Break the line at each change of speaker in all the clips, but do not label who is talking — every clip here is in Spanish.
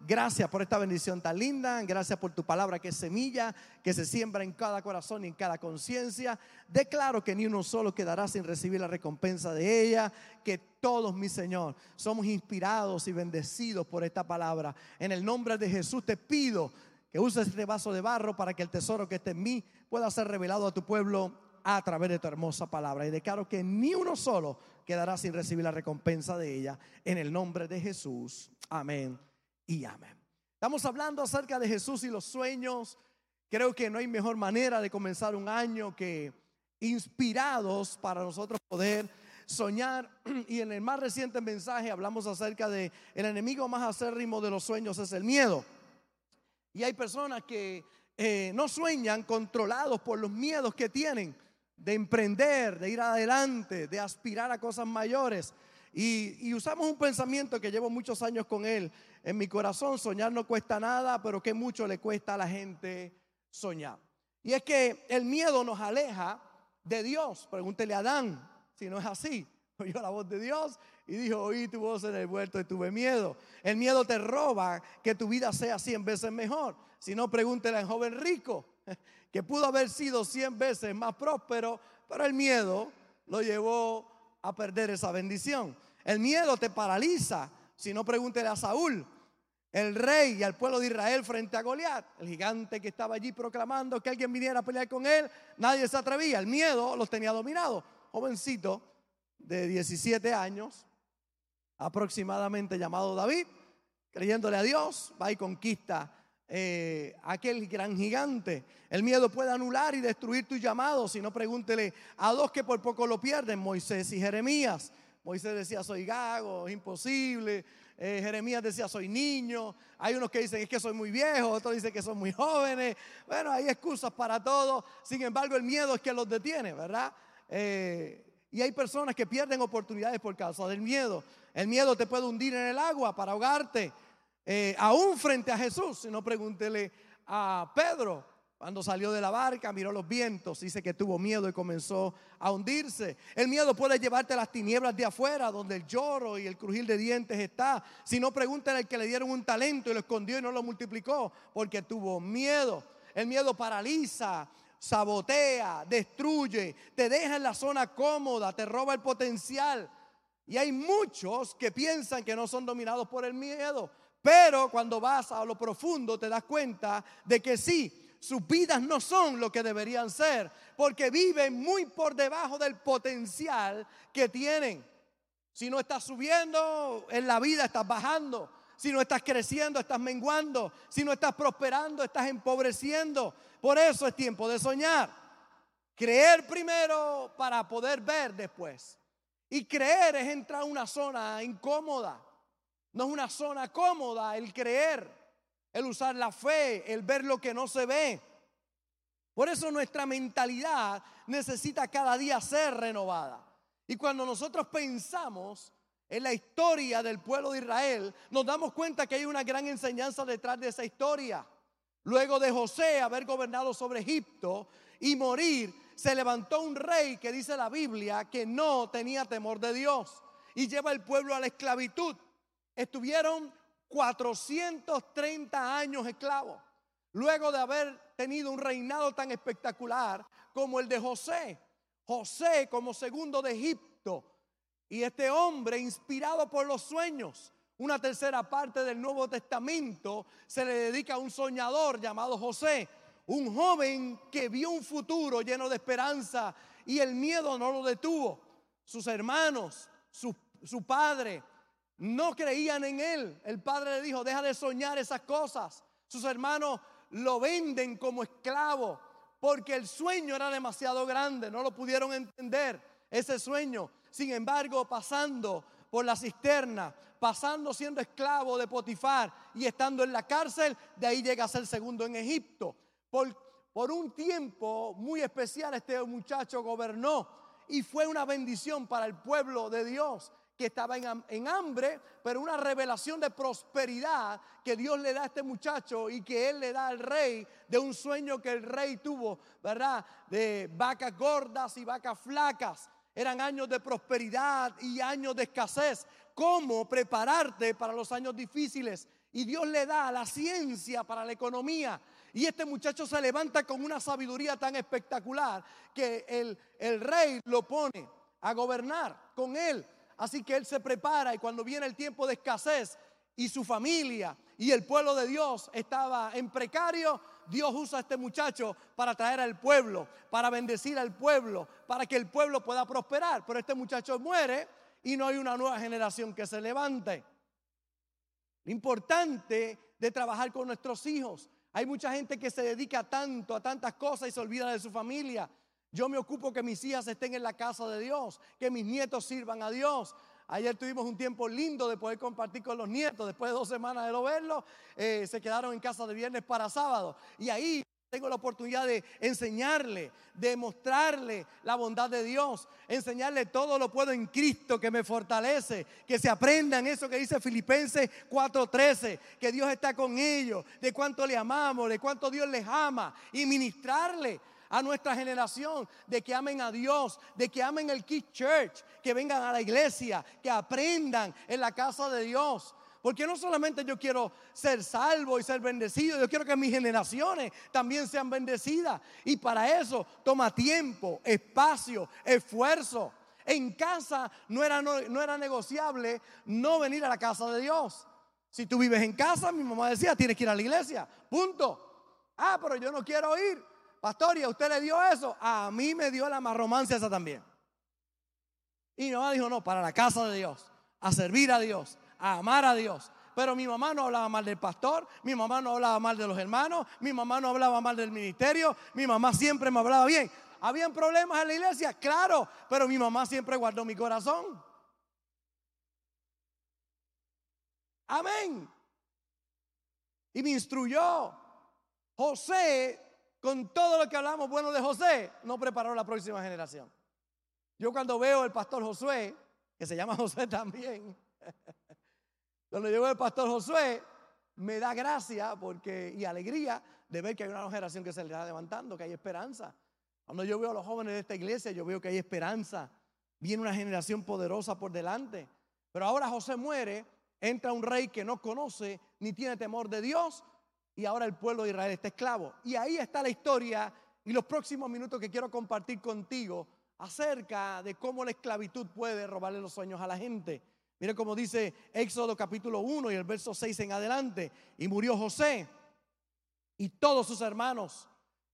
Gracias por esta bendición tan linda. Gracias por tu palabra que es semilla, que se siembra en cada corazón y en cada conciencia. Declaro que ni uno solo quedará sin recibir la recompensa de ella. Que todos, mi Señor, somos inspirados y bendecidos por esta palabra. En el nombre de Jesús te pido que uses este vaso de barro para que el tesoro que está en mí pueda ser revelado a tu pueblo a través de tu hermosa palabra. Y declaro que ni uno solo quedará sin recibir la recompensa de ella. En el nombre de Jesús. Amén y amén. Estamos hablando acerca de Jesús y los sueños. Creo que no hay mejor manera de comenzar un año que inspirados para nosotros poder soñar. Y en el más reciente mensaje hablamos acerca de el enemigo más acérrimo de los sueños es el miedo. Y hay personas que eh, no sueñan controlados por los miedos que tienen de emprender, de ir adelante, de aspirar a cosas mayores. Y, usamos un pensamiento que llevo muchos años con él en mi corazón. Soñar no cuesta nada, pero que mucho le cuesta a la gente soñar. Y es que el miedo nos aleja de Dios. Pregúntele a Adán si no es así. Oyó la voz de Dios y dijo, oí tu voz en el huerto y tuve miedo. El miedo te roba que tu vida sea cien veces mejor. Si no, pregúntele al joven rico, que pudo haber sido cien veces más próspero, pero el miedo lo llevó a perder esa bendición. El miedo te paraliza. Si no, pregúntele a Saúl, el rey y al pueblo de Israel frente a Goliat, el gigante que estaba allí proclamando que alguien viniera a pelear con él. Nadie se atrevía. El miedo los tenía dominados. Jovencito de 17 años, aproximadamente llamado David, creyéndole a Dios, va y conquista eh, aquel gran gigante. El miedo puede anular y destruir tu llamado. Si no, pregúntele a dos que por poco lo pierden, Moisés y Jeremías. Moisés decía, soy gago, es imposible. Eh, Jeremías decía, soy niño. Hay unos que dicen, es que soy muy viejo. Otros dicen que son muy jóvenes. Bueno, hay excusas para todo. Sin embargo, el miedo es que los detiene, ¿verdad? Eh, y hay personas que pierden oportunidades por causa del miedo. El miedo te puede hundir en el agua para ahogarte. Eh, aún frente a Jesús, si no pregúntele a Pedro, cuando salió de la barca, miró los vientos, dice que tuvo miedo y comenzó a hundirse. El miedo puede llevarte a las tinieblas de afuera, donde el lloro y el crujir de dientes está. Si no, pregúntale al que le dieron un talento y lo escondió y no lo multiplicó, porque tuvo miedo. El miedo paraliza, sabotea, destruye, te deja en la zona cómoda, te roba el potencial. Y hay muchos que piensan que no son dominados por el miedo. Pero cuando vas a lo profundo te das cuenta de que sí, sus vidas no son lo que deberían ser, porque viven muy por debajo del potencial que tienen. Si no estás subiendo en la vida, estás bajando. Si no estás creciendo, estás menguando. Si no estás prosperando, estás empobreciendo. Por eso es tiempo de soñar. Creer primero para poder ver después. Y creer es entrar a una zona incómoda. No es una zona cómoda el creer el usar la fe, el ver lo que no se ve. Por eso nuestra mentalidad necesita cada día ser renovada. Y cuando nosotros pensamos en la historia del pueblo de Israel, nos damos cuenta que hay una gran enseñanza detrás de esa historia. Luego de José haber gobernado sobre Egipto y morir, se levantó un rey que dice la Biblia que no tenía temor de Dios y lleva el pueblo a la esclavitud. Estuvieron 430 años esclavo. Luego de haber tenido un reinado tan espectacular como el de José. José como segundo de Egipto. Y este hombre, inspirado por los sueños, una tercera parte del Nuevo Testamento se le dedica a un soñador llamado José, un joven que vio un futuro lleno de esperanza y el miedo no lo detuvo. sus hermanos, su, su padre, no creían en él. El padre le dijo, deja de soñar esas cosas. Sus hermanos lo venden como esclavo porque el sueño era demasiado grande, no lo pudieron entender, ese sueño. Sin embargo, pasando por la cisterna, pasando siendo esclavo de Potifar y estando en la cárcel, de ahí llega a ser segundo en Egipto. Por, por un tiempo muy especial este muchacho gobernó y fue una bendición para el pueblo de Dios que estaba en, hambre, pero una revelación de prosperidad que Dios le da a este muchacho y que él le da al rey de un sueño que el rey tuvo, ¿verdad? De vacas gordas y vacas flacas. Eran años de prosperidad y años de escasez. ¿Cómo prepararte para los años difíciles? Y Dios le da la ciencia para la economía. Y este muchacho se levanta con una sabiduría tan espectacular que el, el rey lo pone a gobernar con él. Así que él se prepara y cuando viene el tiempo de escasez y su familia y el pueblo de Dios estaba en precario, Dios usa a este muchacho para traer al pueblo, para bendecir al pueblo, para que el pueblo pueda prosperar. Pero este muchacho muere y no hay una nueva generación que se levante. Lo importante de trabajar con nuestros hijos. Hay mucha gente que se dedica tanto a tantas cosas y se olvida de su familia. Yo me ocupo que mis hijas estén en la casa de Dios, que mis nietos sirvan a Dios. Ayer tuvimos un tiempo lindo de poder compartir con los nietos. Después de dos semanas de no verlos, eh, se quedaron en casa de viernes para sábado. Y ahí tengo la oportunidad de enseñarle, de mostrarle la bondad de Dios, enseñarle todo lo puedo en Cristo que me fortalece, que se aprendan eso que dice Filipenses 4:13, que Dios está con ellos, de cuánto le amamos, de cuánto Dios les ama y ministrarle a nuestra generación de que amen a Dios, de que amen el Kid Church, que vengan a la iglesia, que aprendan en la casa de Dios. Porque no solamente yo quiero ser salvo y ser bendecido, yo quiero que mis generaciones también sean bendecidas. Y para eso toma tiempo, espacio, esfuerzo. En casa no era, no, no era negociable no venir a la casa de Dios. Si tú vives en casa, mi mamá decía, tienes que ir a la iglesia. Punto. Ah, pero yo no quiero ir. Pastor, ¿y a usted le dio eso? A mí me dio la romancia esa también. Y mi mamá dijo, no, para la casa de Dios, a servir a Dios, a amar a Dios. Pero mi mamá no hablaba mal del pastor, mi mamá no hablaba mal de los hermanos, mi mamá no hablaba mal del ministerio, mi mamá siempre me hablaba bien. ¿Habían problemas en la iglesia? Claro, pero mi mamá siempre guardó mi corazón. Amén. Y me instruyó. José con todo lo que hablamos bueno de José, no preparó la próxima generación. Yo cuando veo el pastor Josué, que se llama José también, cuando yo veo el pastor Josué, me da gracia porque, y alegría de ver que hay una generación que se le está levantando, que hay esperanza. Cuando yo veo a los jóvenes de esta iglesia, yo veo que hay esperanza. Viene una generación poderosa por delante. Pero ahora José muere, entra un rey que no conoce ni tiene temor de Dios, y ahora el pueblo de Israel está esclavo. Y ahí está la historia y los próximos minutos que quiero compartir contigo acerca de cómo la esclavitud puede robarle los sueños a la gente. Mire cómo dice Éxodo capítulo 1 y el verso 6 en adelante. Y murió José y todos sus hermanos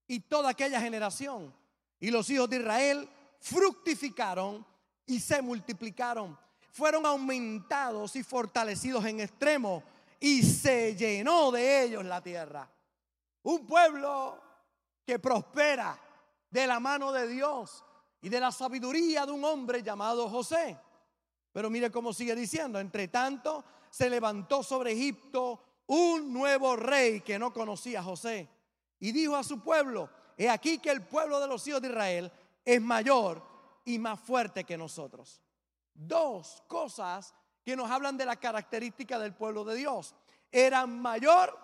y toda aquella generación. Y los hijos de Israel fructificaron y se multiplicaron. Fueron aumentados y fortalecidos en extremo y se llenó de ellos la tierra. Un pueblo que prospera de la mano de Dios y de la sabiduría de un hombre llamado José. Pero mire cómo sigue diciendo, entre tanto se levantó sobre Egipto un nuevo rey que no conocía a José y dijo a su pueblo, he aquí que el pueblo de los hijos de Israel es mayor y más fuerte que nosotros. Dos cosas que nos hablan de la característica del pueblo de Dios. Eran mayor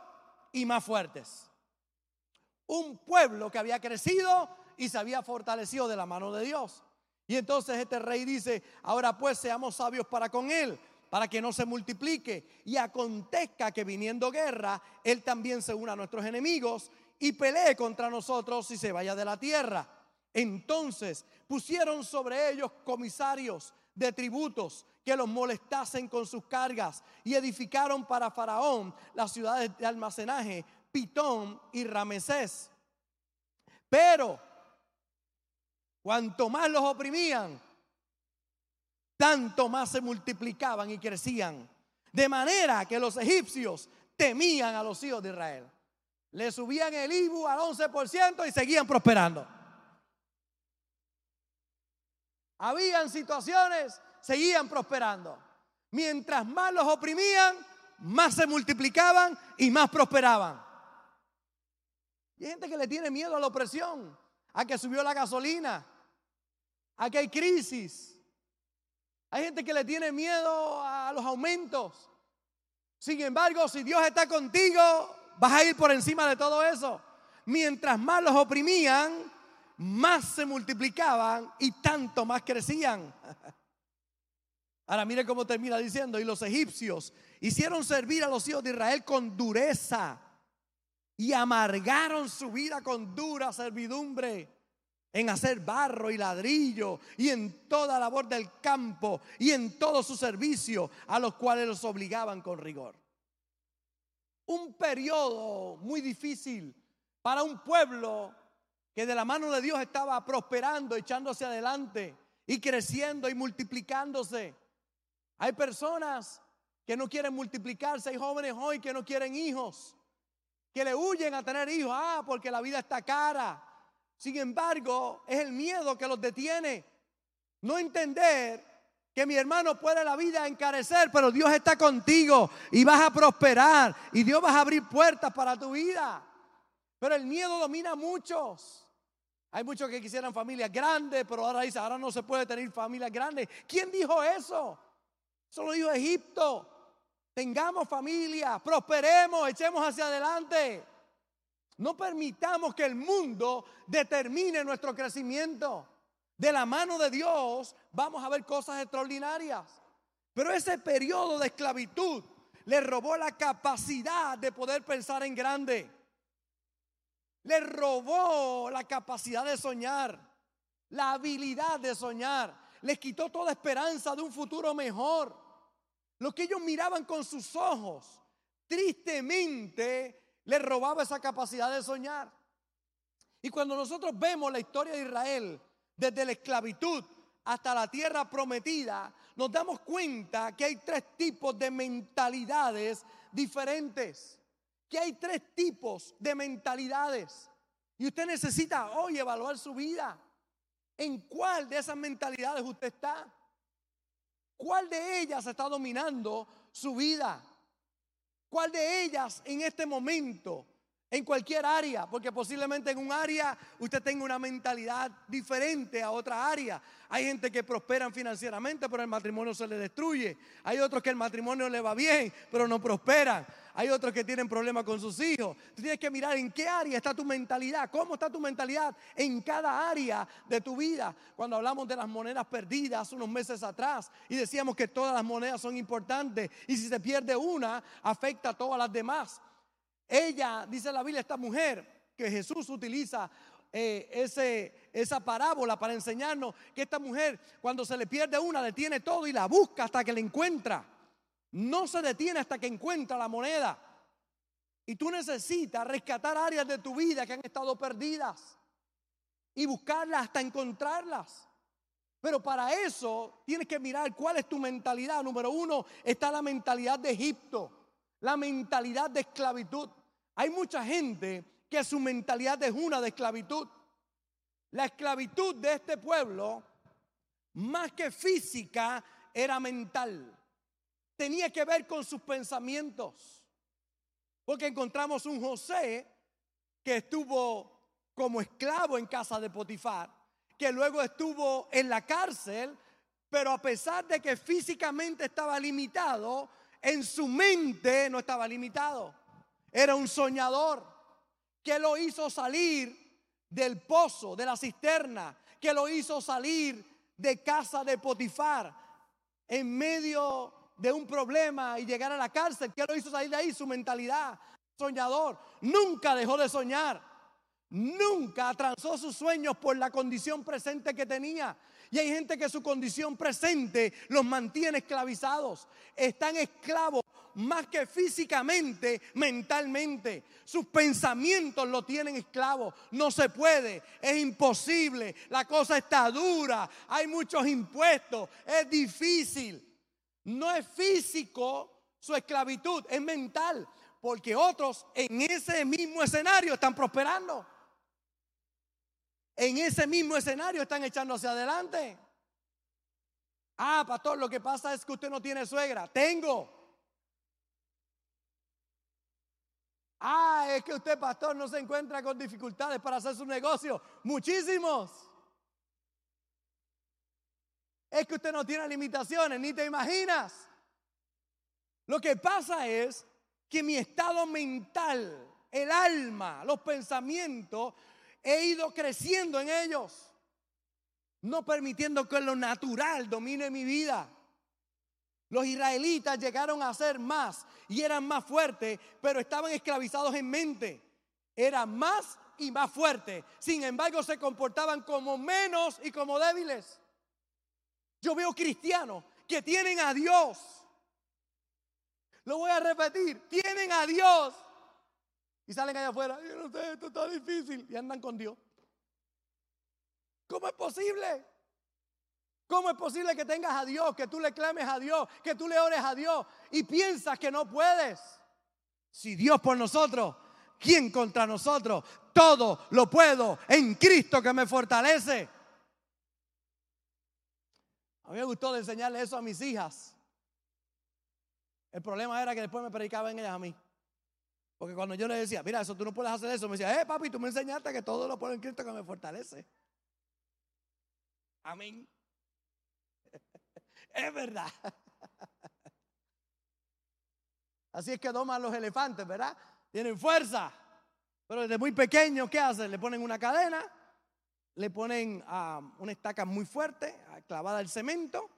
y más fuertes. Un pueblo que había crecido y se había fortalecido de la mano de Dios. Y entonces este rey dice, ahora pues seamos sabios para con él, para que no se multiplique. Y acontezca que viniendo guerra, él también se una a nuestros enemigos y pelee contra nosotros y se vaya de la tierra. Entonces pusieron sobre ellos comisarios de tributos que los molestasen con sus cargas y edificaron para Faraón las ciudades de almacenaje, Pitón y Ramesés. Pero cuanto más los oprimían, tanto más se multiplicaban y crecían. De manera que los egipcios temían a los hijos de Israel. Le subían el IBU al 11% y seguían prosperando. Habían situaciones, seguían prosperando. Mientras más los oprimían, más se multiplicaban y más prosperaban. Y hay gente que le tiene miedo a la opresión, a que subió la gasolina, a que hay crisis. Hay gente que le tiene miedo a los aumentos. Sin embargo, si Dios está contigo, vas a ir por encima de todo eso. Mientras más los oprimían, más se multiplicaban y tanto más crecían. Ahora mire cómo termina diciendo, y los egipcios hicieron servir a los hijos de Israel con dureza y amargaron su vida con dura servidumbre en hacer barro y ladrillo y en toda labor del campo y en todo su servicio a los cuales los obligaban con rigor. Un periodo muy difícil para un pueblo que de la mano de Dios estaba prosperando, echándose adelante y creciendo y multiplicándose. Hay personas que no quieren multiplicarse, hay jóvenes hoy que no quieren hijos, que le huyen a tener hijos, ah, porque la vida está cara. Sin embargo, es el miedo que los detiene. No entender que mi hermano puede la vida encarecer, pero Dios está contigo y vas a prosperar y Dios va a abrir puertas para tu vida. Pero el miedo domina a muchos. Hay muchos que quisieran familias grandes, pero ahora dice, ahora no se puede tener familias grandes. ¿Quién dijo eso? Eso lo dijo Egipto. Tengamos familia, prosperemos, echemos hacia adelante. No permitamos que el mundo determine nuestro crecimiento. De la mano de Dios vamos a ver cosas extraordinarias. Pero ese periodo de esclavitud le robó la capacidad de poder pensar en grande. Le robó la capacidad de soñar, la habilidad de soñar. Les quitó toda esperanza de un futuro mejor. Lo que ellos miraban con sus ojos, tristemente, les robaba esa capacidad de soñar. Y cuando nosotros vemos la historia de Israel, desde la esclavitud hasta la tierra prometida, nos damos cuenta que hay tres tipos de mentalidades diferentes que hay tres tipos de mentalidades. Y usted necesita hoy evaluar su vida. ¿En cuál de esas mentalidades usted está? ¿Cuál de ellas está dominando su vida? ¿Cuál de ellas en este momento en cualquier área, porque posiblemente en un área usted tenga una mentalidad diferente a otra área. Hay gente que prosperan financieramente, pero el matrimonio se le destruye. Hay otros que el matrimonio le va bien, pero no prosperan. Hay otros que tienen problemas con sus hijos. Tú tienes que mirar en qué área está tu mentalidad, cómo está tu mentalidad en cada área de tu vida. Cuando hablamos de las monedas perdidas unos meses atrás y decíamos que todas las monedas son importantes y si se pierde una, afecta a todas las demás. Ella, dice la Biblia, esta mujer que Jesús utiliza eh, ese, esa parábola para enseñarnos que esta mujer cuando se le pierde una detiene todo y la busca hasta que la encuentra. No se detiene hasta que encuentra la moneda. Y tú necesitas rescatar áreas de tu vida que han estado perdidas y buscarlas hasta encontrarlas. Pero para eso tienes que mirar cuál es tu mentalidad. Número uno está la mentalidad de Egipto, la mentalidad de esclavitud. Hay mucha gente que su mentalidad es una de esclavitud. La esclavitud de este pueblo, más que física, era mental. Tenía que ver con sus pensamientos. Porque encontramos un José que estuvo como esclavo en casa de Potifar, que luego estuvo en la cárcel, pero a pesar de que físicamente estaba limitado, en su mente no estaba limitado. Era un soñador que lo hizo salir del pozo, de la cisterna, que lo hizo salir de casa de Potifar en medio de un problema y llegar a la cárcel. que lo hizo salir de ahí? Su mentalidad, soñador. Nunca dejó de soñar. Nunca transó sus sueños por la condición presente que tenía. Y hay gente que su condición presente los mantiene esclavizados. Están esclavos más que físicamente, mentalmente. Sus pensamientos lo tienen esclavo. No se puede, es imposible, la cosa está dura, hay muchos impuestos, es difícil. No es físico su esclavitud, es mental, porque otros en ese mismo escenario están prosperando. En ese mismo escenario están echando hacia adelante. Ah, pastor, lo que pasa es que usted no tiene suegra. Tengo. Ah, es que usted, pastor, no se encuentra con dificultades para hacer su negocio. Muchísimos. Es que usted no tiene limitaciones, ni te imaginas. Lo que pasa es que mi estado mental, el alma, los pensamientos, he ido creciendo en ellos no permitiendo que lo natural domine mi vida. Los israelitas llegaron a ser más y eran más fuertes, pero estaban esclavizados en mente. Eran más y más fuertes. Sin embargo, se comportaban como menos y como débiles. Yo veo cristianos que tienen a Dios. Lo voy a repetir, tienen a Dios. Y salen allá afuera, yo no sé, esto está difícil. Y andan con Dios. ¿Cómo es posible? ¿Cómo es posible que tengas a Dios, que tú le clames a Dios, que tú le ores a Dios y piensas que no puedes? Si Dios por nosotros, ¿quién contra nosotros? Todo lo puedo en Cristo que me fortalece. A mí me gustó enseñarle eso a mis hijas. El problema era que después me predicaban ellas a mí. Porque cuando yo les decía, mira, eso tú no puedes hacer eso, me decía, eh, papi, tú me enseñaste que todo lo puedo en Cristo que me fortalece. Amén. Es verdad. Así es que doman los elefantes, ¿verdad? Tienen fuerza. Pero desde muy pequeños, ¿qué hacen? Le ponen una cadena, le ponen ah, una estaca muy fuerte, ah, clavada al cemento,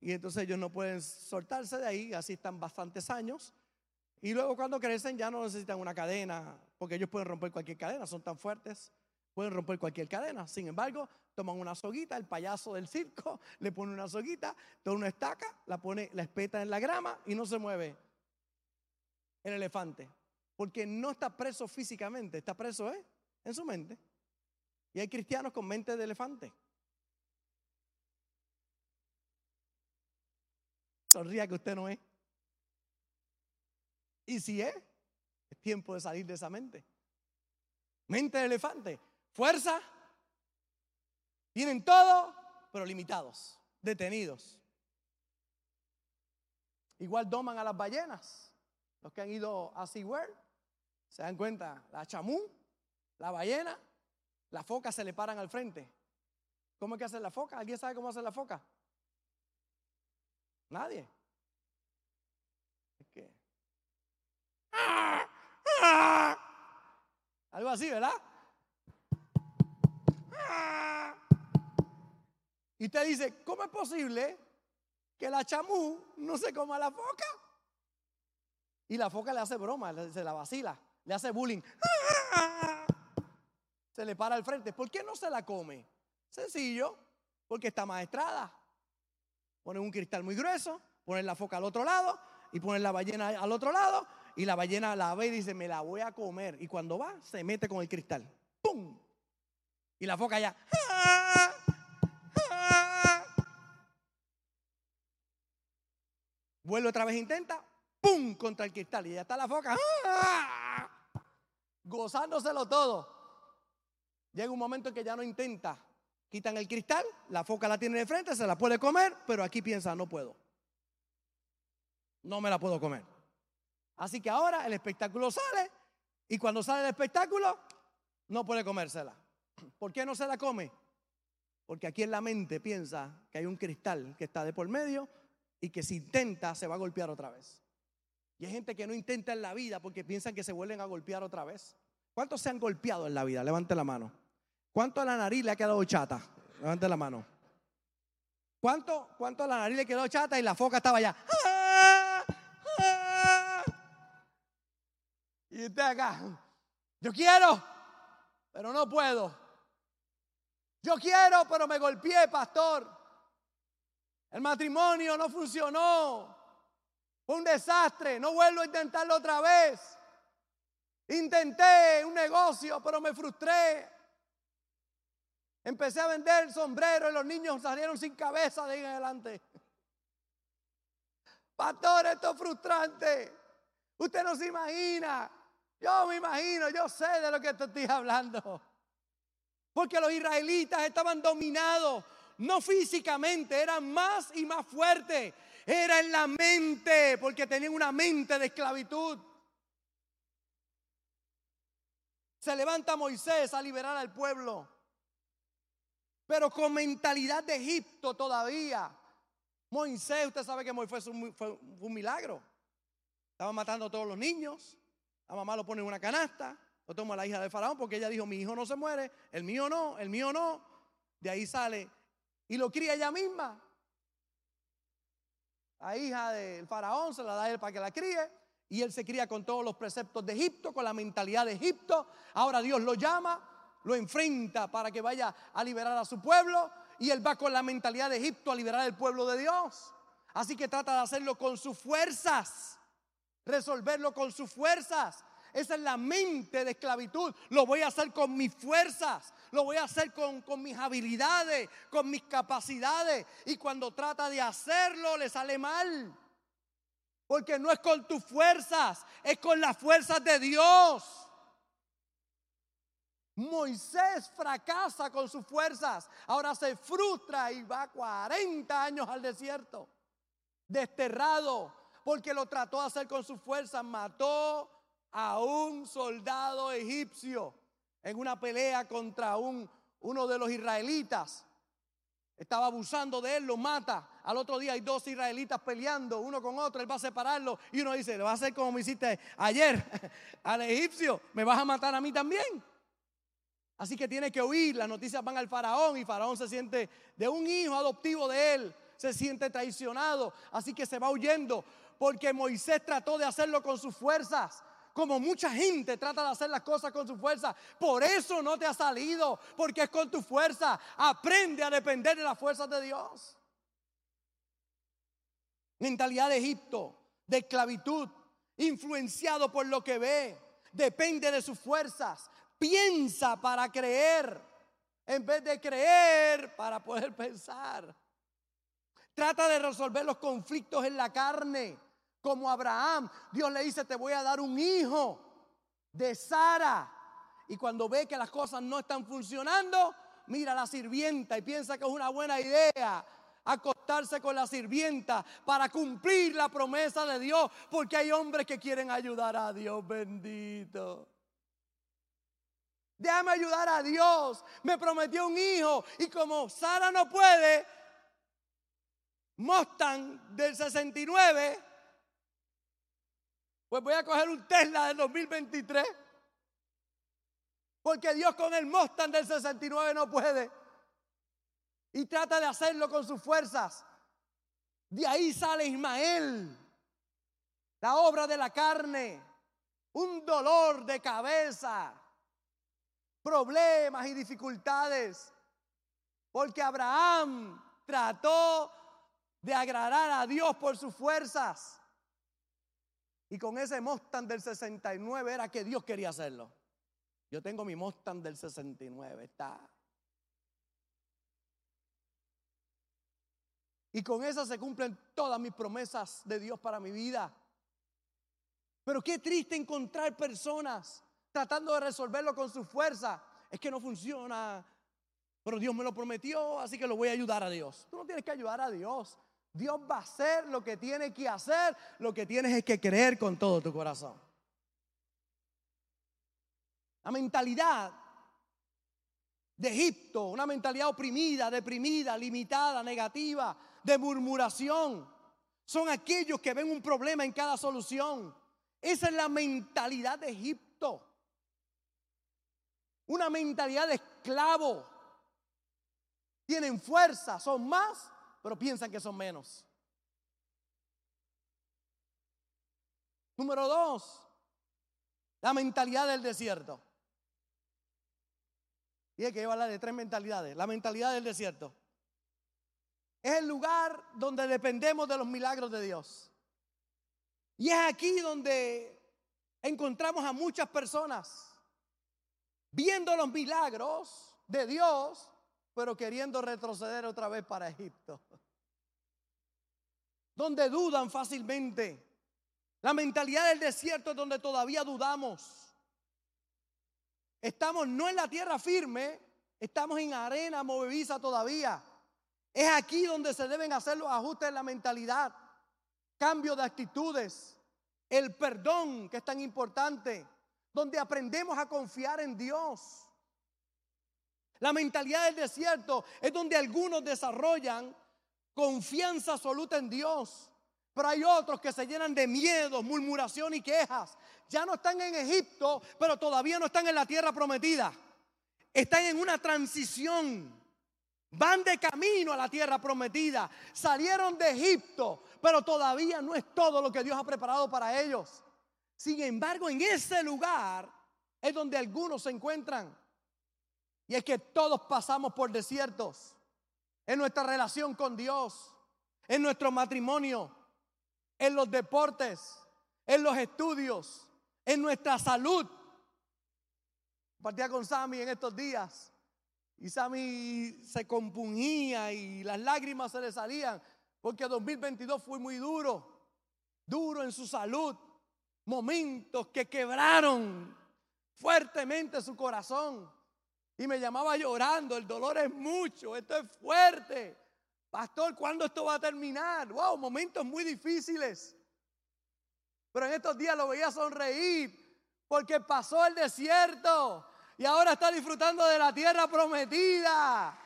y entonces ellos no pueden soltarse de ahí, así están bastantes años. Y luego cuando crecen ya no necesitan una cadena, porque ellos pueden romper cualquier cadena, son tan fuertes, pueden romper cualquier cadena. Sin embargo, toman una soguita, el payaso del circo le pone una soguita, toma una estaca, la pone, la espeta en la grama y no se mueve el elefante. Porque no está preso físicamente, está preso ¿eh? en su mente. Y hay cristianos con mente de elefante. Sonría que usted no es. Y si es, es tiempo de salir de esa mente. Mente de elefante. Fuerza, tienen todo, pero limitados, detenidos. Igual doman a las ballenas. Los que han ido a SeaWorld se dan cuenta, la chamú, la ballena, la foca se le paran al frente. ¿Cómo es que hace la foca? ¿Alguien sabe cómo hace la foca? Nadie. Es. Algo así, ¿verdad? Y usted dice, ¿cómo es posible que la chamú no se coma la foca? Y la foca le hace broma, se la vacila, le hace bullying. Se le para al frente. ¿Por qué no se la come? Sencillo, porque está maestrada. Ponen un cristal muy grueso, ponen la foca al otro lado y ponen la ballena al otro lado y la ballena la ve y dice, me la voy a comer. Y cuando va, se mete con el cristal. ¡Pum! Y la foca ya. Vuelve otra vez, intenta, ¡pum! contra el cristal. Y ya está la foca, ¡ah! gozándoselo todo. Llega un momento en que ya no intenta. Quitan el cristal, la foca la tiene de frente, se la puede comer, pero aquí piensa, no puedo. No me la puedo comer. Así que ahora el espectáculo sale y cuando sale el espectáculo no puede comérsela. ¿Por qué no se la come? Porque aquí en la mente piensa que hay un cristal que está de por medio y que si intenta se va a golpear otra vez. Y hay gente que no intenta en la vida porque piensan que se vuelven a golpear otra vez. ¿Cuántos se han golpeado en la vida? Levante la mano. ¿Cuánto a la nariz le ha quedado chata? Levante la mano. ¿Cuánto, cuánto a la nariz le quedó chata y la foca estaba allá? Y usted acá, yo quiero, pero no puedo. Yo quiero, pero me golpeé, pastor. El matrimonio no funcionó Fue un desastre, no vuelvo a intentarlo otra vez. Intenté un negocio, pero me frustré. Empecé a vender sombreros y los niños salieron sin cabeza de ahí en adelante. Pastor, esto es frustrante. Usted no se imagina. Yo me imagino, yo sé de lo que te estoy hablando. Porque los israelitas estaban dominados, no físicamente, eran más y más fuertes. Era en la mente, porque tenían una mente de esclavitud. Se levanta Moisés a liberar al pueblo, pero con mentalidad de Egipto todavía. Moisés, usted sabe que Moisés fue un, milagro. Estaba matando a todos los niños. La mamá lo pone en una canasta. Lo toma la hija de Faraón porque ella dijo, mi hijo no se muere, el mío no, el mío no. De ahí sale y lo cría ella misma. La hija del faraón se la da a él para que la críe. Y él se cría con todos los preceptos de Egipto, con la mentalidad de Egipto. Ahora Dios lo llama, lo enfrenta para que vaya a liberar a su pueblo. Y él va con la mentalidad de Egipto a liberar al pueblo de Dios. Así que trata de hacerlo con sus fuerzas. Resolverlo con sus fuerzas. Esa es la mente de esclavitud. Lo voy a hacer con mis fuerzas. Lo voy a hacer con, con, mis habilidades, con mis capacidades. Y cuando trata de hacerlo, le sale mal. Porque no es con tus fuerzas, es con las fuerzas de Dios. Moisés fracasa con sus fuerzas. Ahora se frustra y va 40 años al desierto. Desterrado. Porque lo trató de hacer con sus fuerzas. Mató a un soldado egipcio en una pelea contra un, uno de los israelitas. Estaba abusando de él, lo mata. Al otro día hay dos israelitas peleando, uno con otro, él va a separarlo y uno dice, le va a hacer como me hiciste ayer al egipcio, me vas a matar a mí también. Así que tiene que huir, las noticias van al faraón y faraón se siente de un hijo adoptivo de él, se siente traicionado, así que se va huyendo porque Moisés trató de hacerlo con sus fuerzas como mucha gente trata de hacer las cosas con su fuerza. Por eso no te ha salido, porque es con tu fuerza. Aprende a depender de las fuerzas de Dios. Mentalidad de Egipto, de esclavitud, influenciado por lo que ve, depende de sus fuerzas. Piensa para creer, en vez de creer para poder pensar. Trata de resolver los conflictos en la carne como Abraham. Dios le dice, te voy a dar un hijo de Sara. Y cuando ve que las cosas no están funcionando, mira a la sirvienta y piensa que es una buena idea acostarse con la sirvienta para cumplir la promesa de Dios, porque hay hombres que quieren ayudar a Dios, bendito. Déjame ayudar a Dios. Me prometió un hijo y como Sara no puede, Mustang del 69 pues voy a coger un Tesla del 2023. Porque Dios con el Mustang del 69 no puede. Y trata de hacerlo con sus fuerzas. De ahí sale Ismael. La obra de la carne. Un dolor de cabeza. Problemas y dificultades. Porque Abraham trató de agradar a Dios por sus fuerzas. Y con ese Mustang del 69 era que Dios quería hacerlo. Yo tengo mi Mustang del 69, está. Y con esa se cumplen todas mis promesas de Dios para mi vida. Pero qué triste encontrar personas tratando de resolverlo con su fuerza. Es que no funciona. Pero Dios me lo prometió, así que lo voy a ayudar a Dios. Tú no tienes que ayudar a Dios. Dios va a hacer lo que tiene que hacer, lo que tienes es que creer con todo tu corazón. La mentalidad de Egipto, una mentalidad oprimida, deprimida, limitada, negativa, de murmuración, son aquellos que ven un problema en cada solución. Esa es la mentalidad de Egipto. Una mentalidad de esclavo. Tienen fuerza, son más pero piensan que son menos. Número dos, la mentalidad del desierto. Y hay que hablar de tres mentalidades. La mentalidad del desierto. Es el lugar donde dependemos de los milagros de Dios. Y es aquí donde encontramos a muchas personas viendo los milagros de Dios, pero queriendo retroceder otra vez para Egipto. Donde dudan fácilmente. La mentalidad del desierto es donde todavía dudamos. Estamos no en la tierra firme, estamos en arena movediza todavía. Es aquí donde se deben hacer los ajustes en la mentalidad, cambio de actitudes, el perdón que es tan importante, donde aprendemos a confiar en Dios. La mentalidad del desierto es donde algunos desarrollan confianza absoluta en Dios. Pero hay otros que se llenan de miedo, murmuración y quejas. Ya no están en Egipto, pero todavía no están en la tierra prometida. Están en una transición. Van de camino a la tierra prometida. Salieron de Egipto, pero todavía no es todo lo que Dios ha preparado para ellos. Sin embargo, en ese lugar es donde algunos se encuentran. Y es que todos pasamos por desiertos en nuestra relación con Dios, en nuestro matrimonio, en los deportes, en los estudios, en nuestra salud. Partía con Sammy en estos días y Sammy se compunía y las lágrimas se le salían porque 2022 fue muy duro, duro en su salud, momentos que quebraron fuertemente su corazón y me llamaba llorando, el dolor es mucho, esto es fuerte. Pastor, ¿cuándo esto va a terminar? Wow, momentos muy difíciles. Pero en estos días lo veía sonreír porque pasó el desierto y ahora está disfrutando de la tierra prometida.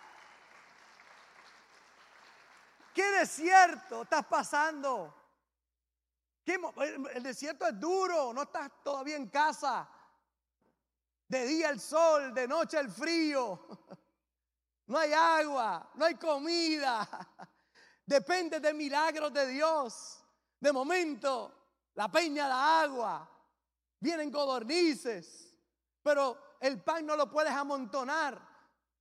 ¿Qué desierto estás pasando? El desierto es duro, no estás todavía en casa. De día el sol, de noche el frío. No hay agua, no hay comida. Depende de milagros de Dios. De momento, la peña da agua. Vienen codornices. Pero el pan no lo puedes amontonar.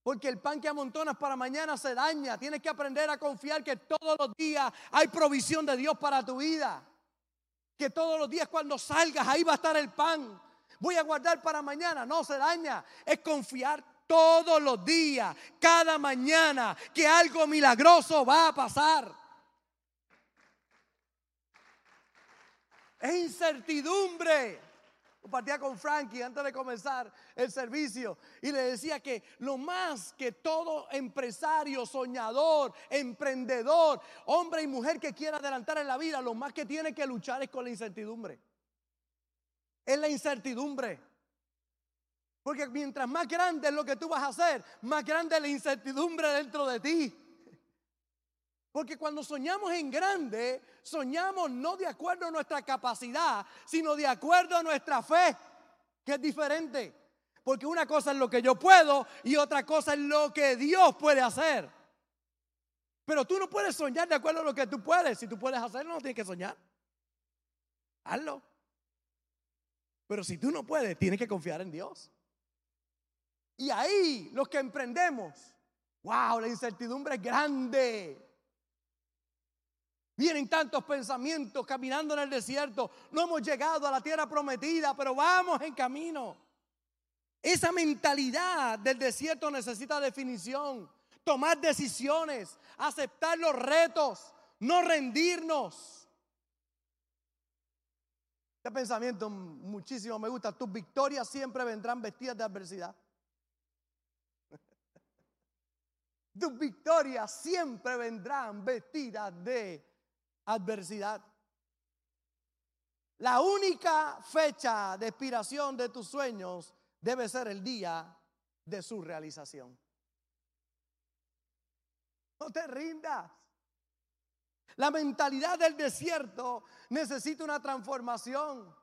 Porque el pan que amontonas para mañana se daña. Tienes que aprender a confiar que todos los días hay provisión de Dios para tu vida. Que todos los días cuando salgas ahí va a estar el pan. Voy a guardar para mañana. No se daña. Es confiar todos los días, cada mañana, que algo milagroso va a pasar. Es incertidumbre. Compartía con Frankie antes de comenzar el servicio y le decía que lo más que todo empresario, soñador, emprendedor, hombre y mujer que quiera adelantar en la vida, lo más que tiene que luchar es con la incertidumbre. Es la incertidumbre. Porque mientras más grande es lo que tú vas a hacer, más grande es la incertidumbre dentro de ti. Porque cuando soñamos en grande, soñamos no de acuerdo a nuestra capacidad, sino de acuerdo a nuestra fe, que es diferente. Porque una cosa es lo que yo puedo y otra cosa es lo que Dios puede hacer. Pero tú no puedes soñar de acuerdo a lo que tú puedes. Si tú puedes hacerlo, no tienes que soñar. Hazlo. Pero si tú no puedes, tienes que confiar en Dios. Y ahí los que emprendemos, wow, la incertidumbre es grande. Vienen tantos pensamientos caminando en el desierto. No hemos llegado a la tierra prometida, pero vamos en camino. Esa mentalidad del desierto necesita definición, tomar decisiones, aceptar los retos, no rendirnos. Este pensamiento muchísimo me gusta. Tus victorias siempre vendrán vestidas de adversidad. Tus victorias siempre vendrán vestidas de adversidad. La única fecha de expiración de tus sueños debe ser el día de su realización. No te rindas. La mentalidad del desierto necesita una transformación.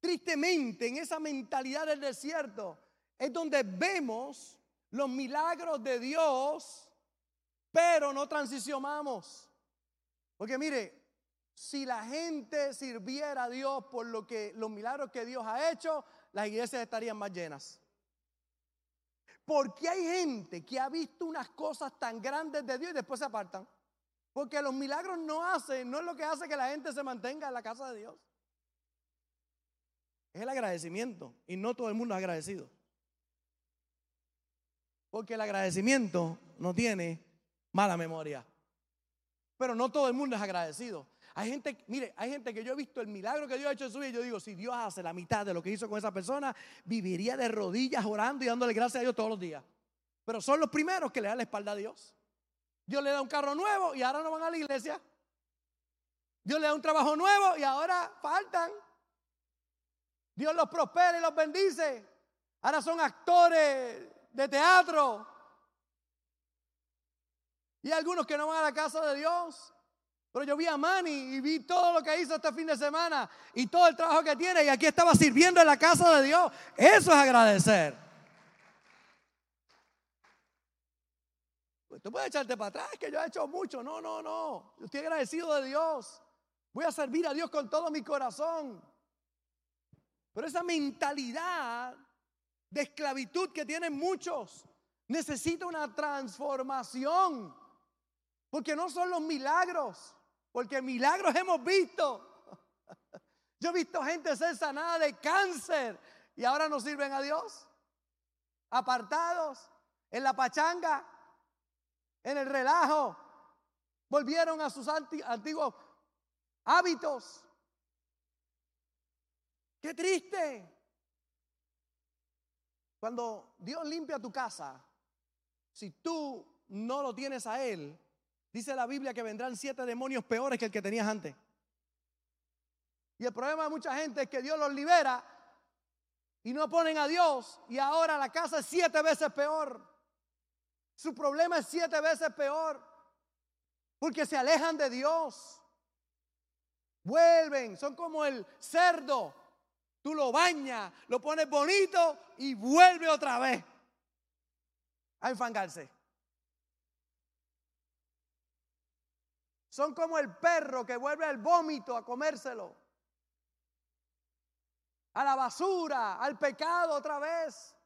Tristemente, en esa mentalidad del desierto es donde vemos los milagros de Dios, pero no transicionamos. Porque mire, si la gente sirviera a Dios por lo que los milagros que Dios ha hecho, las iglesias estarían más llenas. Porque hay gente que ha visto unas cosas tan grandes de Dios y después se apartan. Porque los milagros no hacen, no es lo que hace que la gente se mantenga en la casa de Dios. Es el agradecimiento. Y no todo el mundo es agradecido. Porque el agradecimiento no tiene mala memoria. Pero no todo el mundo es agradecido. Hay gente, mire, hay gente que yo he visto el milagro que Dios ha hecho en su vida y yo digo, si Dios hace la mitad de lo que hizo con esa persona, viviría de rodillas orando y dándole gracias a Dios todos los días. Pero son los primeros que le dan la espalda a Dios. Dios le da un carro nuevo y ahora no van a la iglesia. Dios le da un trabajo nuevo y ahora faltan. Dios los prospera y los bendice. Ahora son actores de teatro. Y algunos que no van a la casa de Dios. Pero yo vi a Manny y vi todo lo que hizo este fin de semana y todo el trabajo que tiene y aquí estaba sirviendo en la casa de Dios. Eso es agradecer. Pues tú puedes echarte para atrás, que yo he hecho mucho. No, no, no. Yo estoy agradecido de Dios. Voy a servir a Dios con todo mi corazón. Pero esa mentalidad de esclavitud que tienen muchos necesita una transformación. Porque no son los milagros. Porque milagros hemos visto. Yo he visto gente ser sanada de cáncer y ahora no sirven a Dios. Apartados en la pachanga, en el relajo. Volvieron a sus antiguos hábitos. Qué triste. Cuando Dios limpia tu casa, si tú no lo tienes a Él, Dice la Biblia que vendrán siete demonios peores que el que tenías antes. Y el problema de mucha gente es que Dios los libera y no ponen a Dios y ahora la casa es siete veces peor. Su problema es siete veces peor porque se alejan de Dios. Vuelven, son como el cerdo. Tú lo bañas, lo pones bonito y vuelve otra vez a enfangarse. Son como el perro que vuelve al vómito a comérselo. A la basura, al pecado otra vez.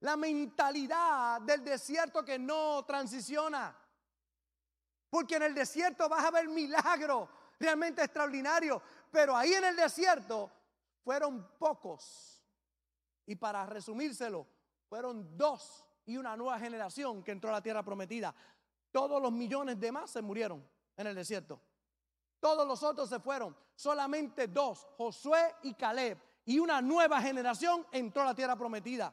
La mentalidad del desierto que no transiciona. Porque en el desierto vas a ver milagros realmente extraordinarios. Pero ahí en el desierto fueron pocos. Y para resumírselo, fueron dos y una nueva generación que entró a la tierra prometida. Todos los millones de más se murieron en el desierto. Todos los otros se fueron. Solamente dos, Josué y Caleb. Y una nueva generación entró a la tierra prometida.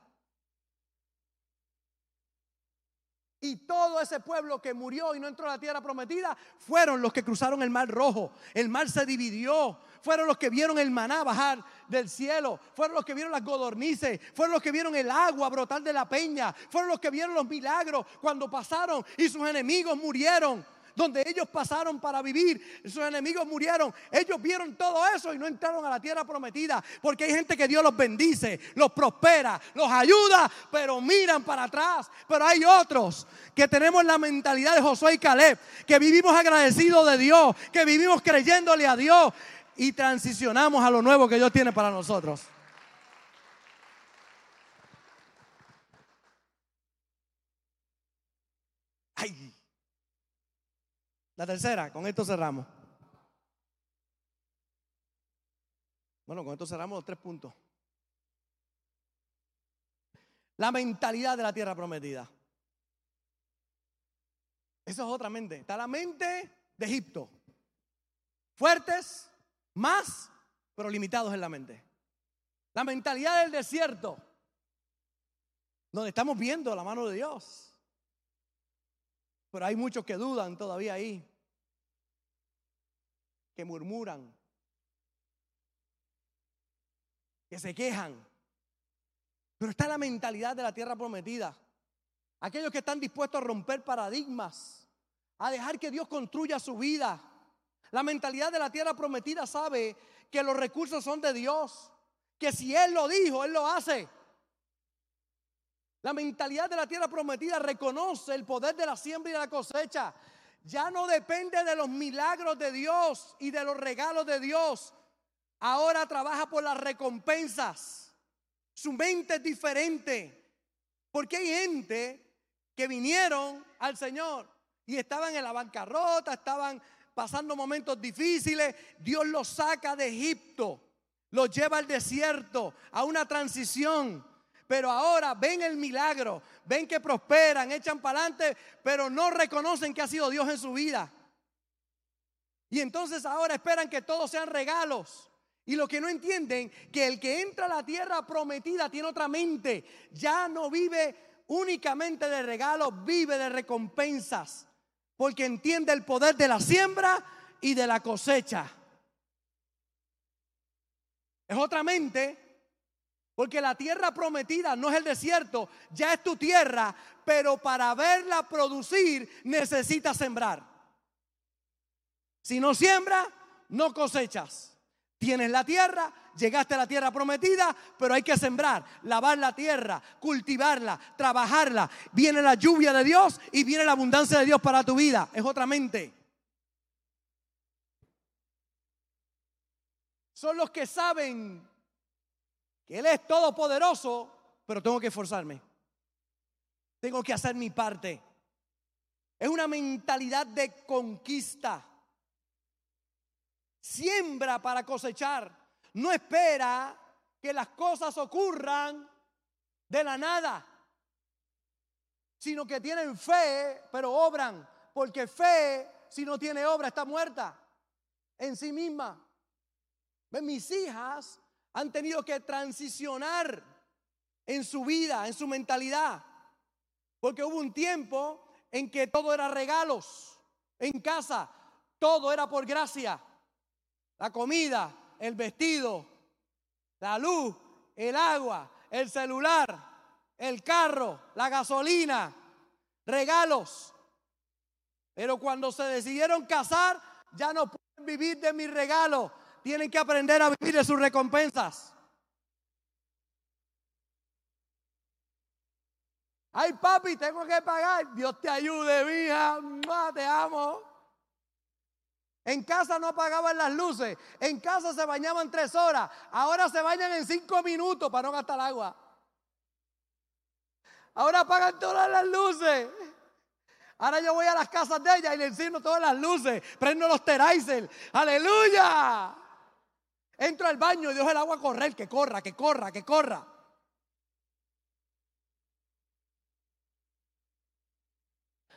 Y todo ese pueblo que murió y no entró a la tierra prometida fueron los que cruzaron el mar rojo. El mar se dividió. Fueron los que vieron el maná bajar del cielo. Fueron los que vieron las godornices. Fueron los que vieron el agua brotar de la peña. Fueron los que vieron los milagros cuando pasaron y sus enemigos murieron donde ellos pasaron para vivir, sus enemigos murieron. Ellos vieron todo eso y no entraron a la tierra prometida, porque hay gente que Dios los bendice, los prospera, los ayuda, pero miran para atrás. Pero hay otros que tenemos la mentalidad de Josué y Caleb, que vivimos agradecidos de Dios, que vivimos creyéndole a Dios y transicionamos a lo nuevo que Dios tiene para nosotros. Ay, la tercera, con esto cerramos. Bueno, con esto cerramos los tres puntos. La mentalidad de la tierra prometida. Esa es otra mente. Está la mente de Egipto. Fuertes, más, pero limitados en la mente. La mentalidad del desierto. Donde estamos viendo la mano de Dios. Pero hay muchos que dudan todavía ahí que murmuran, que se quejan. Pero está la mentalidad de la tierra prometida. Aquellos que están dispuestos a romper paradigmas, a dejar que Dios construya su vida. La mentalidad de la tierra prometida sabe que los recursos son de Dios, que si Él lo dijo, Él lo hace. La mentalidad de la tierra prometida reconoce el poder de la siembra y de la cosecha ya no depende de los milagros de Dios y de los regalos de Dios. Ahora trabaja por las recompensas. Su mente es diferente. Porque hay gente que vinieron al Señor y estaban en la bancarrota, estaban pasando momentos difíciles. Dios los saca de Egipto, los lleva al desierto, a una transición. Pero ahora ven el milagro, ven que prosperan, echan para adelante, pero no reconocen que ha sido Dios en su vida. Y entonces ahora esperan que todos sean regalos. Y lo que no entienden, que el que entra a la tierra prometida tiene otra mente. Ya no vive únicamente de regalos, vive de recompensas porque entiende el poder de la siembra y de la cosecha. Es otra mente, porque la tierra prometida no es el desierto, ya es tu tierra, pero para verla producir necesitas sembrar. Si no siembra, no cosechas. Tienes la tierra, llegaste a la tierra prometida, pero hay que sembrar, lavar la tierra, cultivarla, trabajarla. Viene la lluvia de Dios y viene la abundancia de Dios para tu vida. Es otra mente. Son los que saben Él es todopoderoso, pero tengo que esforzarme. Tengo que hacer mi parte. Es una mentalidad de conquista. Siembra para cosechar. No espera que las cosas ocurran de la nada, sino que tienen fe, pero obran, porque fe, si no tiene obra, está muerta en sí misma. Mis hijas han tenido que transicionar en su vida, en su mentalidad, porque hubo un tiempo en que todo era regalos en casa, todo era por gracia la comida, el vestido, la luz, el agua, el celular, el carro, la gasolina, regalos. Pero cuando se decidieron casar, ya no pueden vivir de mis regalos, tienen que aprender a vivir de sus recompensas. Ay, papi, tengo que pagar. Dios te ayude, mija. Te amo. En casa no apagaban las luces. En casa se bañaban tres horas. Ahora se bañan en cinco minutos para no gastar agua. Ahora apagan todas las luces. Ahora yo voy a las casas de ella y le enciendo todas las luces. Prendo los Terizer. Aleluya. Entro al baño y dejo el agua correr. Que corra, que corra, que corra.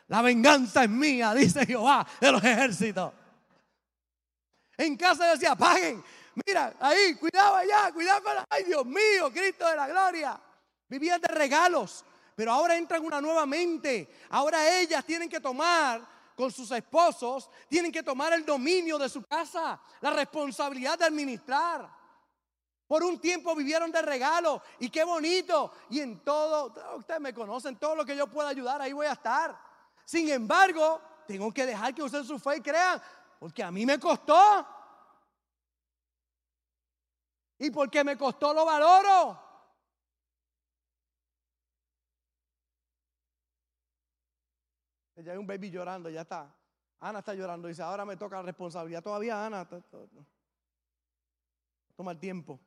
La venganza es mía, dice Jehová de los ejércitos. En casa decía, paguen. Mira, ahí, cuidado allá, cuidado con. Ay, Dios mío, Cristo de la gloria. Vivían de regalos, pero ahora entran una nueva mente. Ahora ellas tienen que tomar con sus esposos, tienen que tomar el dominio de su casa, la responsabilidad de administrar. Por un tiempo vivieron de regalo y qué bonito. Y en todo, ustedes me conocen, todo lo que yo pueda ayudar, ahí voy a estar. Sin embargo, tengo que dejar que usen su fe y crean, porque a mí me costó. Y porque me costó lo valoro. Ya hay un baby llorando, ya está. Ana está llorando, dice, ahora me toca la responsabilidad. Todavía Ana. Toma el tiempo.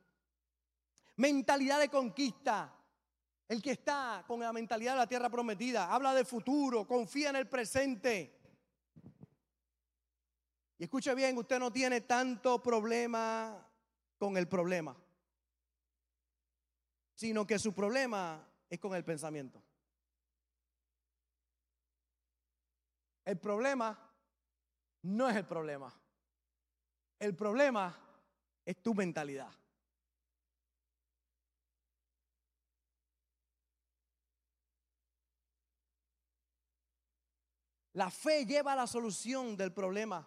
Mentalidad de conquista. El que está con la mentalidad de la tierra prometida, habla de futuro, confía en el presente. Y escuche bien, usted no tiene tanto problema con el problema, sino que su problema es con el pensamiento. El problema no es el problema. El problema es tu mentalidad. La fe lleva a la solución del problema.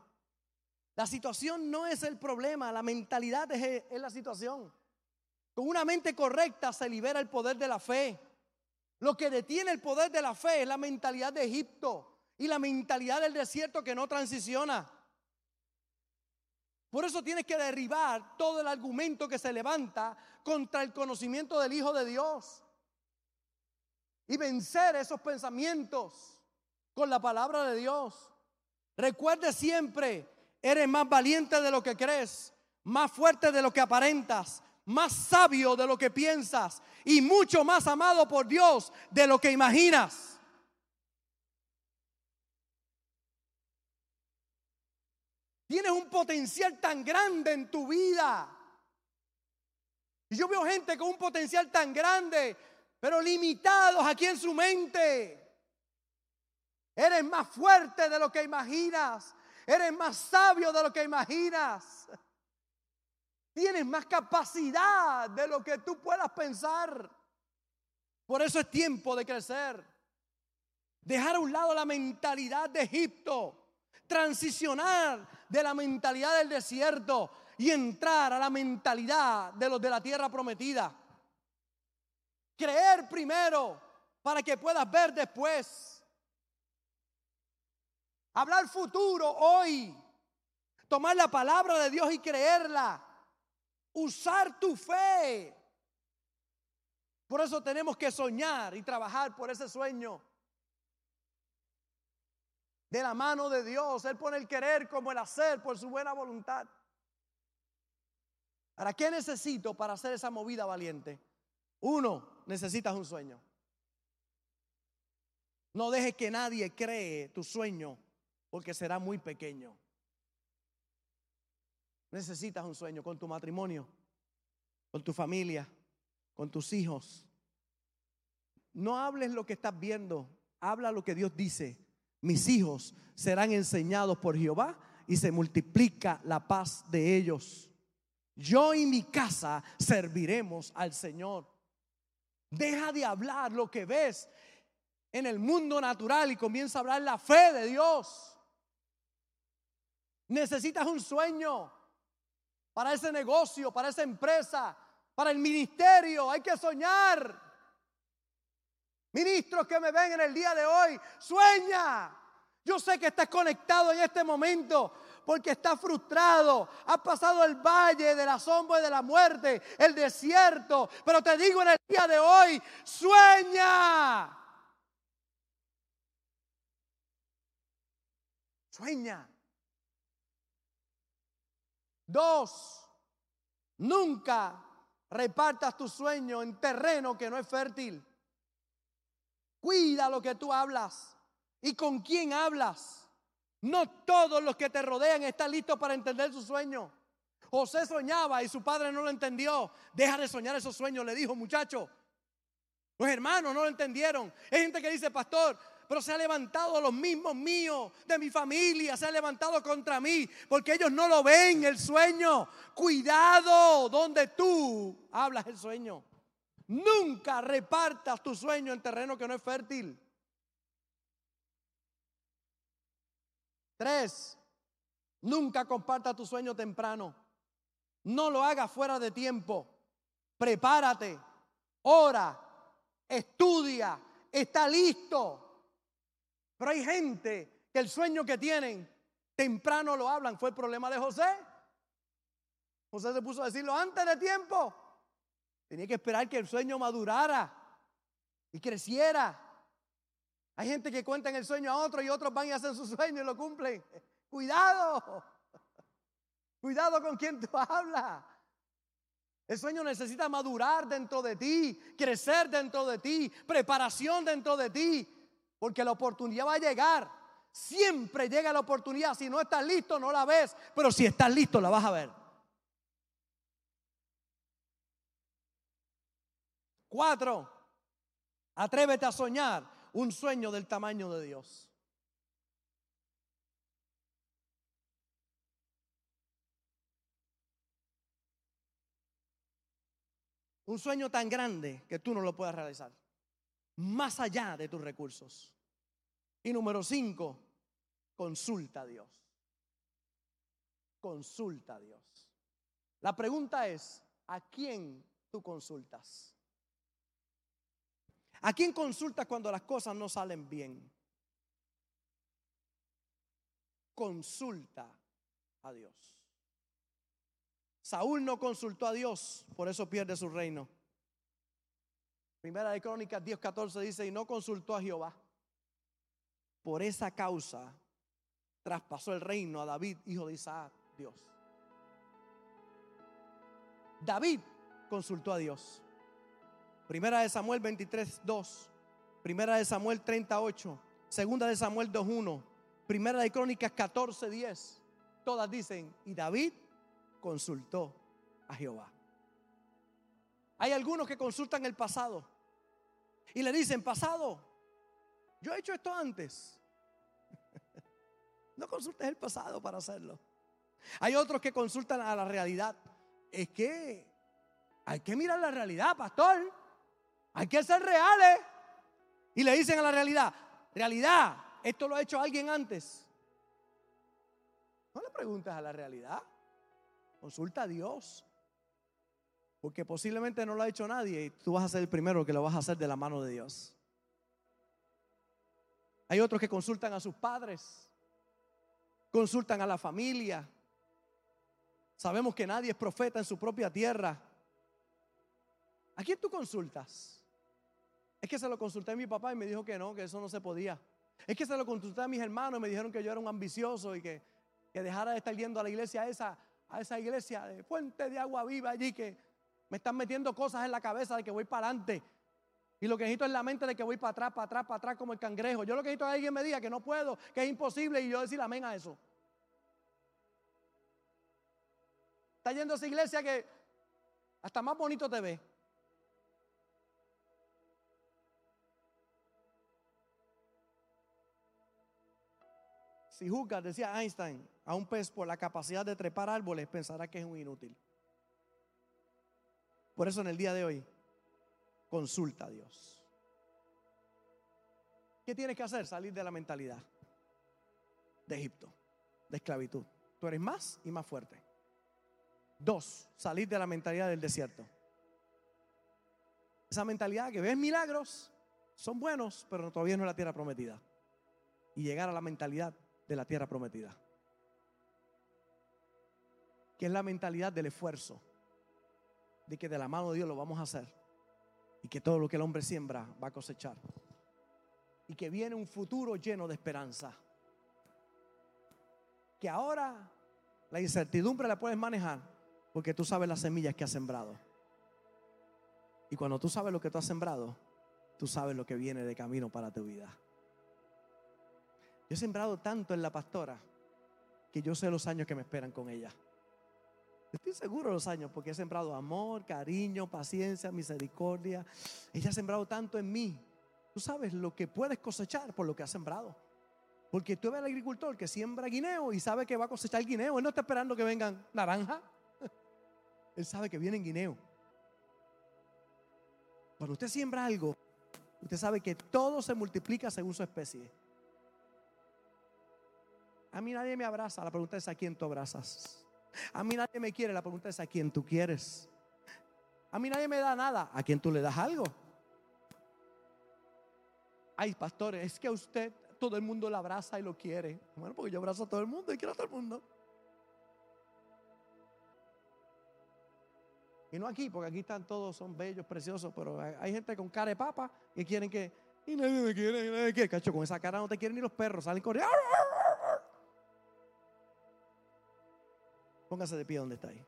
La situación no es el problema, la mentalidad es, la situación. Con una mente correcta se libera el poder de la fe. Lo que detiene el poder de la fe es la mentalidad de Egipto y la mentalidad del desierto que no transiciona. Por eso tienes que derribar todo el argumento que se levanta contra el conocimiento del Hijo de Dios. Y vencer esos pensamientos con la palabra de Dios. Recuerde siempre Eres más valiente de lo que crees, más fuerte de lo que aparentas, más sabio de lo que piensas y mucho más amado por Dios de lo que imaginas. Tienes un potencial tan grande en tu vida. Y yo veo gente con un potencial tan grande, pero limitados aquí en su mente. Eres más fuerte de lo que imaginas. Eres más sabio de lo que imaginas. Tienes más capacidad de lo que tú puedas pensar. Por eso es tiempo de crecer. Dejar a un lado la mentalidad de Egipto. Transicionar de la mentalidad del desierto y entrar a la mentalidad de los de la tierra prometida. Creer primero para que puedas ver después. Hablar futuro hoy. Tomar la palabra de Dios y creerla. Usar tu fe. Por eso tenemos que soñar y trabajar por ese sueño. De la mano de Dios. Él pone el querer como el hacer por su buena voluntad. ¿Para qué necesito para hacer esa movida valiente? Uno, necesitas un sueño. No dejes que nadie cree tu sueño porque será muy pequeño. Necesitas un sueño con tu matrimonio, con tu familia, con tus hijos. No hables lo que estás viendo, habla lo que Dios dice. Mis hijos serán enseñados por Jehová y se multiplica la paz de ellos. Yo y mi casa serviremos al Señor. Deja de hablar lo que ves en el mundo natural y comienza a hablar la fe de Dios. Necesitas un sueño para ese negocio, para esa empresa, para el ministerio. Hay que soñar. Ministros que me ven en el día de hoy, sueña. Yo sé que estás conectado en este momento porque estás frustrado. Has pasado el valle de la sombra y de la muerte, el desierto. Pero te digo en el día de hoy, sueña. Sueña. Dos, nunca repartas tu sueño en terreno que no es fértil. Cuida lo que tú hablas y con quién hablas. No todos los que te rodean están listos para entender su sueño. José soñaba y su padre no lo entendió. Deja de soñar esos sueños, le dijo, muchacho. Los hermanos no lo entendieron. Hay gente que dice, pastor, pero se ha levantado los mismos míos, de mi familia, se ha levantado contra mí, porque ellos no lo ven el sueño. Cuidado donde tú hablas el sueño. Nunca repartas tu sueño en terreno que no es fértil. Tres, nunca compartas tu sueño temprano. No lo hagas fuera de tiempo. Prepárate, ora, estudia, está listo. Pero hay gente que el sueño que tienen temprano lo hablan. Fue el problema de José. José se puso a decirlo antes de tiempo. Tenía que esperar que el sueño madurara y creciera. Hay gente que cuenta en el sueño a otro y otros van y hacen su sueño y lo cumplen. Cuidado. Cuidado con quien tú hablas. El sueño necesita madurar dentro de ti, crecer dentro de ti, preparación dentro de ti, porque la oportunidad va a llegar. Siempre llega la oportunidad. Si no estás listo, no la ves, pero si estás listo, la vas a ver. Cuatro, atrévete a soñar un sueño del tamaño de Dios. Un sueño tan grande que tú no lo puedas realizar. Más allá de tus recursos. Y número cinco, consulta a Dios. Consulta a Dios. La pregunta es, ¿a quién tú consultas? ¿A quién consultas cuando las cosas no salen bien? Consulta a Dios. Saúl no consultó a Dios, por eso pierde su reino. Primera de Crónicas 10:14 dice, y no consultó a Jehová. Por esa causa traspasó el reino a David, hijo de Isaac, Dios. David consultó a Dios. Primera de Samuel 23, 2. Primera de Samuel 38. Segunda de Samuel 2.1. Primera de Crónicas 14, 10. todas dicen, y David consultó a Jehová. Hay algunos que consultan el pasado y le dicen, pasado, yo he hecho esto antes. No consultes el pasado para hacerlo. Hay otros que consultan a la realidad. Es que hay que mirar la realidad, pastor. Hay que ser reales. Y le dicen a la realidad, realidad, esto lo ha hecho alguien antes. No le preguntes a la realidad. Consulta a Dios. Porque posiblemente no lo ha hecho nadie y tú vas a ser el primero que lo vas a hacer de la mano de Dios. Hay otros que consultan a sus padres, consultan a la familia. Sabemos que nadie es profeta en su propia tierra. ¿A quién tú consultas? Es que se lo consulté a mi papá y me dijo que no, que eso no se podía. Es que se lo consulté a mis hermanos y me dijeron que yo era un ambicioso y que, que dejara de estar yendo a la iglesia esa, a esa iglesia de fuente de agua viva allí que me están metiendo cosas en la cabeza de que voy para adelante. Y lo que necesito es la mente de que voy para atrás, para atrás, para atrás como el cangrejo. Yo lo que necesito es que alguien me diga que no puedo, que es imposible y yo decir amén a eso. Está yendo a esa iglesia que hasta más bonito te ve. Si juzgas, decía Einstein, a un pez por la capacidad de trepar árboles, pensará que es un inútil. Por eso en el día de hoy, consulta a Dios. ¿Qué tienes que hacer? Salir de la mentalidad de Egipto, de esclavitud. Tú eres más y más fuerte. Dos, salir de la mentalidad del desierto. Esa mentalidad que ves milagros, son buenos, pero todavía no es la tierra prometida. Y llegar a la mentalidad de la tierra prometida. Que es la mentalidad del esfuerzo de que de la mano de Dios lo vamos a hacer y que todo lo que el hombre siembra va a cosechar y que viene un futuro lleno de esperanza. Que ahora la incertidumbre la puedes manejar porque tú sabes las semillas que has sembrado. Y cuando tú sabes lo que tú has sembrado, tú sabes lo que viene de camino para tu vida. Yo he sembrado tanto en la pastora que yo sé los años que me esperan con ella. Estoy seguro de los años porque he sembrado amor, cariño, paciencia, misericordia. Ella ha sembrado tanto en mí. Tú sabes lo que puedes cosechar por lo que has sembrado. Porque tú ves al agricultor que siembra guineo y sabe que va a cosechar guineo. Él no está esperando que vengan naranja. Él sabe que vienen guineo. Cuando usted siembra algo, usted sabe que todo se multiplica según su especie. A mí nadie me abraza. La pregunta es a quién tú abrazas. A mí nadie me quiere, la pregunta es a quién tú quieres. A mí nadie me da nada, a quién tú le das algo. Ay, pastores, es que a usted todo el mundo le abraza y lo quiere. Bueno, porque yo abrazo a todo el mundo y quiero a todo el mundo. Y no aquí, porque aquí están todos, son bellos, preciosos, pero hay gente con cara de papa que quieren que, y nadie me quiere, nadie me quiere. Cacho, con esa cara no te quieren ni los perros, salen corriendo. Póngase de pie donde está ahí.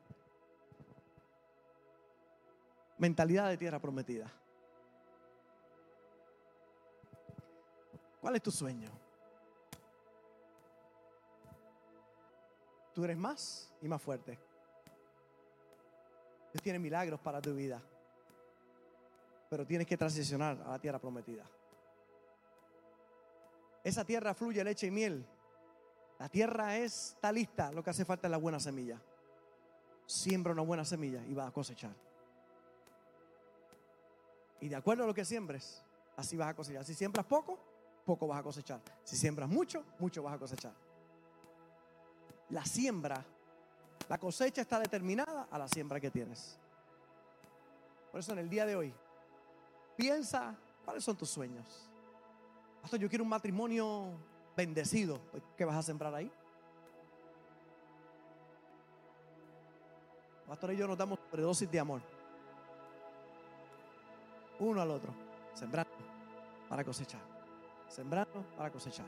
Mentalidad de tierra prometida. ¿Cuál es tu sueño? Tú eres más y más fuerte. Dios tiene milagros para tu vida. Pero tienes que transicionar a la tierra prometida. Esa tierra fluye leche y miel. La tierra está lista, lo que hace falta es la buena semilla. Siembra una buena semilla y vas a cosechar. Y de acuerdo a lo que siembres, así vas a cosechar. Si siembras poco, poco vas a cosechar. Si siembras mucho, mucho vas a cosechar. La siembra, la cosecha está determinada a la siembra que tienes. Por eso en el día de hoy, piensa cuáles son tus sueños. Pastor, yo quiero un matrimonio bendecido, pues, ¿qué vas a sembrar ahí? Pastor y yo nos damos sobredosis de amor. Uno al otro. Sembrando para cosechar. Sembrando para cosechar.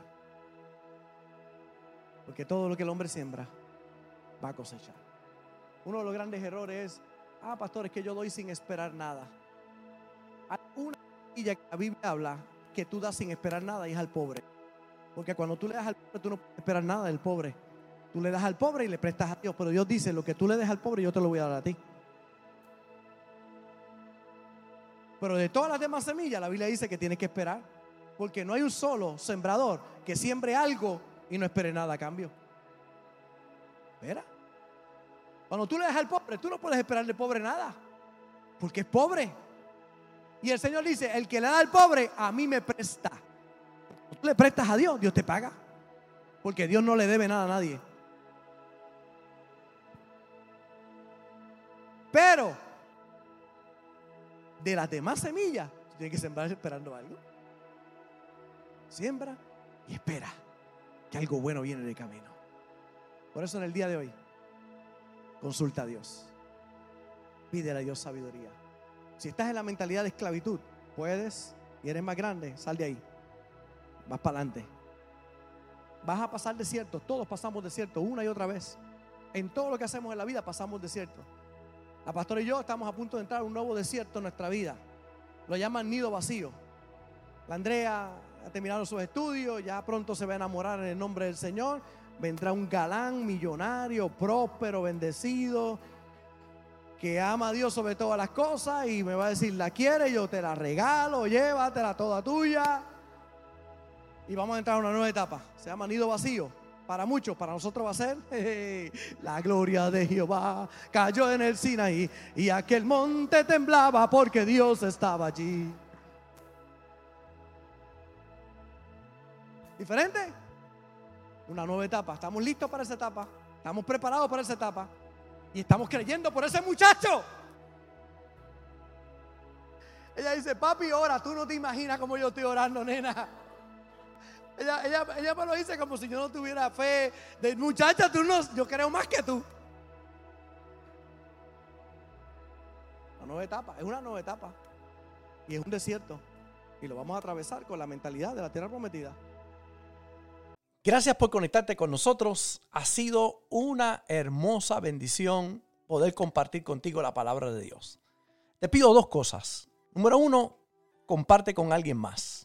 Porque todo lo que el hombre siembra va a cosechar. Uno de los grandes errores es, ah, pastor, es que yo doy sin esperar nada. Hay una que la Biblia habla que tú das sin esperar nada y es al pobre. Porque cuando tú le das al pobre, tú no puedes esperar nada del pobre. Tú le das al pobre y le prestas a Dios, pero Dios dice, lo que tú le des al pobre yo te lo voy a dar a ti. Pero de todas las demás semillas, la Biblia dice que tienes que esperar. Porque no hay un solo sembrador que siembre algo y no espere nada a cambio. Espera. Cuando tú le das al pobre, tú no puedes esperarle pobre nada. Porque es pobre. Y el Señor dice, el que le da al pobre, a mí me presta. Tú le prestas a Dios, Dios te paga. Porque Dios no le debe nada a nadie. Pero de las demás semillas, tienes que sembrar esperando algo. Siembra y espera que algo bueno viene de camino. Por eso en el día de hoy, consulta a Dios. Pídele a Dios sabiduría. Si estás en la mentalidad de esclavitud, puedes y eres más grande, sal de ahí. Vas para adelante. Vas a pasar desierto. Todos pasamos desierto una y otra vez. En todo lo que hacemos en la vida pasamos desierto. La pastora y yo estamos a punto de entrar a un nuevo desierto en nuestra vida. Lo llaman nido vacío. La Andrea ha terminado sus estudios, ya pronto se va a enamorar en el nombre del Señor. Vendrá un galán millonario, próspero, bendecido, que ama a Dios sobre todas las cosas y me va a decir, la quiere, yo te la regalo, llévatela toda tuya. Y vamos a entrar a una nueva etapa. Se llama nido vacío. Para muchos, para nosotros va a ser la gloria de Jehová cayó en el Sinaí y aquel monte temblaba porque Dios estaba allí. ¿Diferente? Una nueva etapa. Estamos listos para esa etapa. Estamos preparados para esa etapa. Y estamos creyendo por ese muchacho. Ella dice, papi, ora. Tú no te imaginas cómo yo estoy orando, nena. Ella, me lo dice como si yo no tuviera fe. De muchacha, tú no, yo creo más que tú. Una nueva etapa, es una nueva etapa. Y es un desierto. Y lo vamos a atravesar con la mentalidad de la tierra prometida.
Gracias por conectarte con nosotros. Ha sido una hermosa bendición poder compartir contigo la palabra de Dios. Te pido dos cosas. Número uno, comparte con alguien más